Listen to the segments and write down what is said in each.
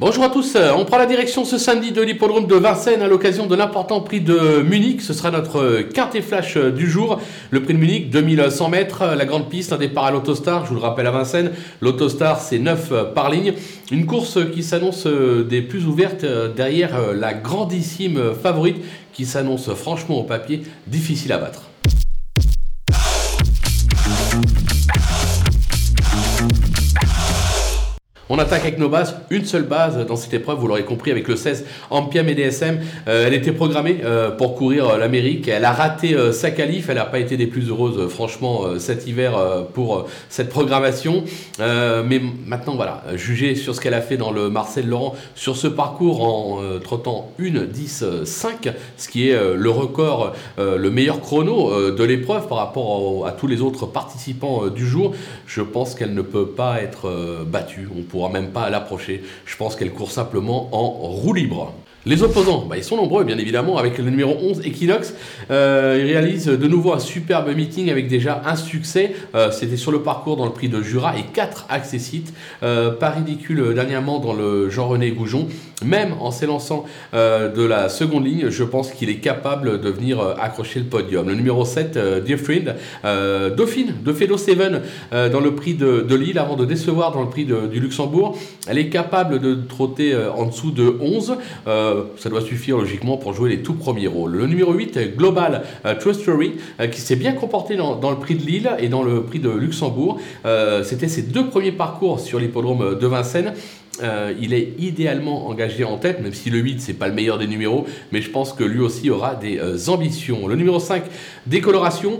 Bonjour à tous, on prend la direction ce samedi de l'hippodrome de Vincennes à l'occasion de l'important prix de Munich. Ce sera notre carte et flash du jour. Le prix de Munich, 2100 mètres, la grande piste, un départ à l'autostar, je vous le rappelle à Vincennes. L'autostar, c'est 9 par ligne. Une course qui s'annonce des plus ouvertes derrière la grandissime favorite qui s'annonce franchement au papier difficile à battre. On attaque avec nos bases, une seule base dans cette épreuve, vous l'aurez compris, avec le 16 Ampiam et DSM. Euh, elle était programmée euh, pour courir euh, l'Amérique. Elle a raté sa qualif. Elle n'a pas été des plus heureuses, franchement, cet hiver pour cette programmation. mais maintenant, voilà, juger sur ce qu'elle a fait dans le Marcel Laurent, sur ce parcours en trottant 1 10 5, ce qui est le record, le meilleur chrono de l'épreuve par rapport à, tous les autres participants du jour, je pense qu'elle ne peut pas être battue. Même pas à l'approcher. Je pense qu'elle court simplement en roue libre. Les opposants, bah, ils sont nombreux bien évidemment, avec le numéro 11 Equinox. Euh, il réalise de nouveau un superbe meeting avec déjà un succès. Euh, c'était sur le parcours dans le prix de Jura et 4 accessites. Euh, pas ridicule dernièrement dans le Jean-René Goujon. Même en s'élançant de la seconde ligne, je pense qu'il est capable de venir accrocher le podium. Le numéro 7, Dear Friend, Dauphine, de Fedo 7 dans le prix de, Lille avant de décevoir dans le prix du Luxembourg. Elle est capable de trotter en dessous de 11 ça doit suffire logiquement pour jouer les tout premiers rôles. Le numéro 8, Global euh, euh, qui s'est bien comporté dans, le prix de Lille et dans le prix de Luxembourg. Euh, c'était ses deux premiers parcours sur l'hippodrome de Vincennes. il est idéalement engagé en tête, même si le 8, c'est pas le meilleur des numéros, mais je pense que lui aussi aura des ambitions. Le numéro 5, Décoloration.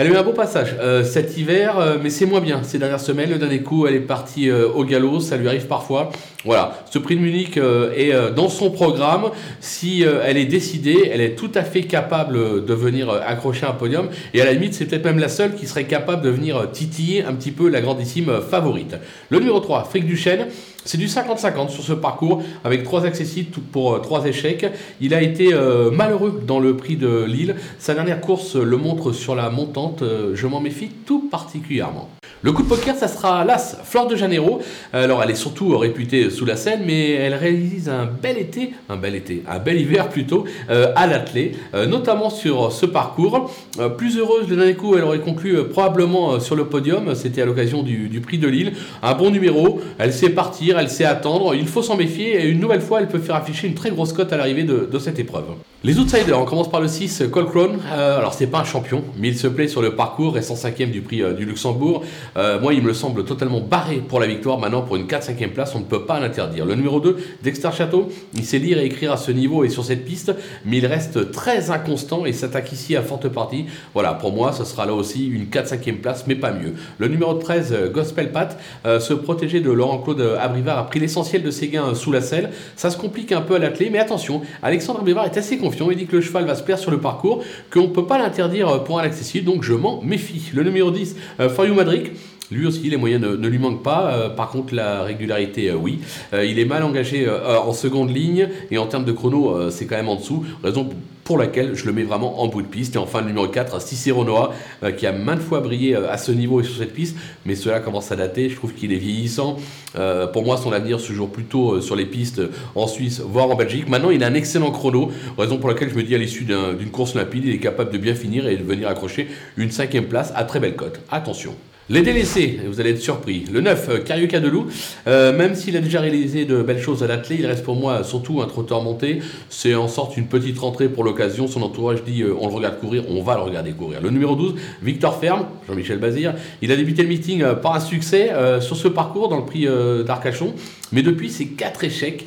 Elle a eu un beau passage euh, cet hiver, euh, mais c'est moins bien ces dernières semaines. Le dernier coup, elle est partie euh, au galop, ça lui arrive parfois. Voilà, ce prix de Munich est dans son programme. Si elle est décidée, elle est tout à fait capable de venir accrocher un podium. Et à la limite, c'est peut-être même la seule qui serait capable de venir titiller un petit peu la grandissime favorite. Le numéro 3, Frick Duchesne. C'est du 50-50 sur ce parcours avec trois accessibles pour trois échecs. Il a été malheureux dans le prix de Lille. Sa dernière course le montre sur la montante euh, je m'en méfie tout particulièrement. Le coup de poker, ça sera l'As Fleur de Janeiro. Alors, elle est surtout réputée sous la scène, mais elle réalise un bel été, un bel été, un bel hiver plutôt, euh, à l'athlé, euh, notamment sur ce parcours. plus heureuse, le dernier coup, elle aurait conclu probablement sur le podium. C'était à l'occasion du, prix de Lille. Un bon numéro, elle sait partir, elle sait attendre. Il faut s'en méfier et une nouvelle fois, elle peut faire afficher une très grosse cote à l'arrivée de, cette épreuve. Les outsiders, on commence par le 6, Colcrone. Euh, alors, c'est pas un champion, mais il se plaît sur le parcours, restant cinquième du prix euh, du Luxembourg. Euh, moi, il me semble totalement barré pour la victoire. Maintenant, pour une 4-5e place, on ne peut pas l'interdire. Le numéro 2, Dexter Château, il sait lire et écrire à ce niveau et sur cette piste, mais il reste très inconstant et s'attaque ici à forte partie. Voilà, pour moi, ce sera là aussi une 4-5e place, mais pas mieux. Le numéro 13, Gospel Pat, se protéger de Laurent-Claude A pris l'essentiel de ses gains sous la selle. Ça se complique un peu à l'athlé, mais attention, Alexandre Abrivard est assez il dit que le cheval va se plaire sur le parcours, qu'on ne peut pas l'interdire pour un accessible, donc je m'en méfie. Le numéro 10, euh, For You Madrid. Lui aussi, les moyens ne, lui manquent pas. Euh, par contre, la régularité, euh, oui. il est mal engagé en seconde ligne et en termes de chrono, c'est quand même en dessous. Raison pour laquelle je le mets vraiment en bout de piste. Et enfin, le numéro 4, Cicero Noah, euh, qui a maintes fois brillé euh, à ce niveau et sur cette piste, mais cela commence à dater. Je trouve qu'il est vieillissant. Euh, pour moi, son avenir se joue plutôt sur les pistes en Suisse, voire en Belgique. Maintenant, il a un excellent chrono, raison pour laquelle je me dis à l'issue d'une course limpide, il est capable de bien finir et de venir accrocher une cinquième place à très belle cote. Attention. Les délaissés, vous allez être surpris. Le 9, Cariuca Delou, euh, même s'il a déjà réalisé de belles choses à l'athlé, il reste pour moi surtout un trotteur monté. C'est en sorte une petite rentrée pour l'occasion. Son entourage dit euh, on le regarde courir, on va le regarder courir. Le numéro 12, Victor Ferme, Jean-Michel Bazir, il a débuté le meeting euh, par un succès sur ce parcours dans le prix d'Arcachon. Mais depuis, c'est quatre échecs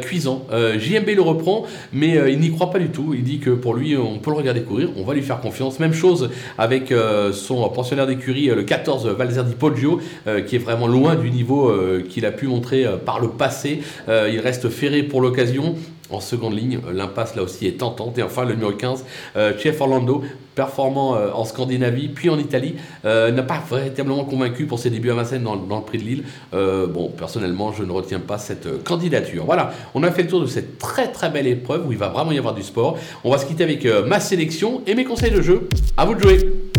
cuisants. JMB le reprend, mais il n'y croit pas du tout. Il dit que pour lui, on peut le regarder courir, on va lui faire confiance. Même chose avec son pensionnaire d'écurie, le 14 Valzer Di Poggio, euh, qui est vraiment loin du niveau euh, qu'il a pu montrer euh, par le passé. il reste ferré pour l'occasion. En seconde ligne, l'impasse là aussi est tentante. Et enfin, le numéro 15, Chef Orlando, performant en Scandinavie, puis en Italie, n'a pas véritablement convaincu pour ses débuts à Vincennes dans, le prix de Lille. bon, personnellement, je ne retiens pas cette candidature. Voilà, on a fait le tour de cette très très belle épreuve où il va vraiment y avoir du sport. On va se quitter avec ma sélection et mes conseils de jeu. À vous de jouer!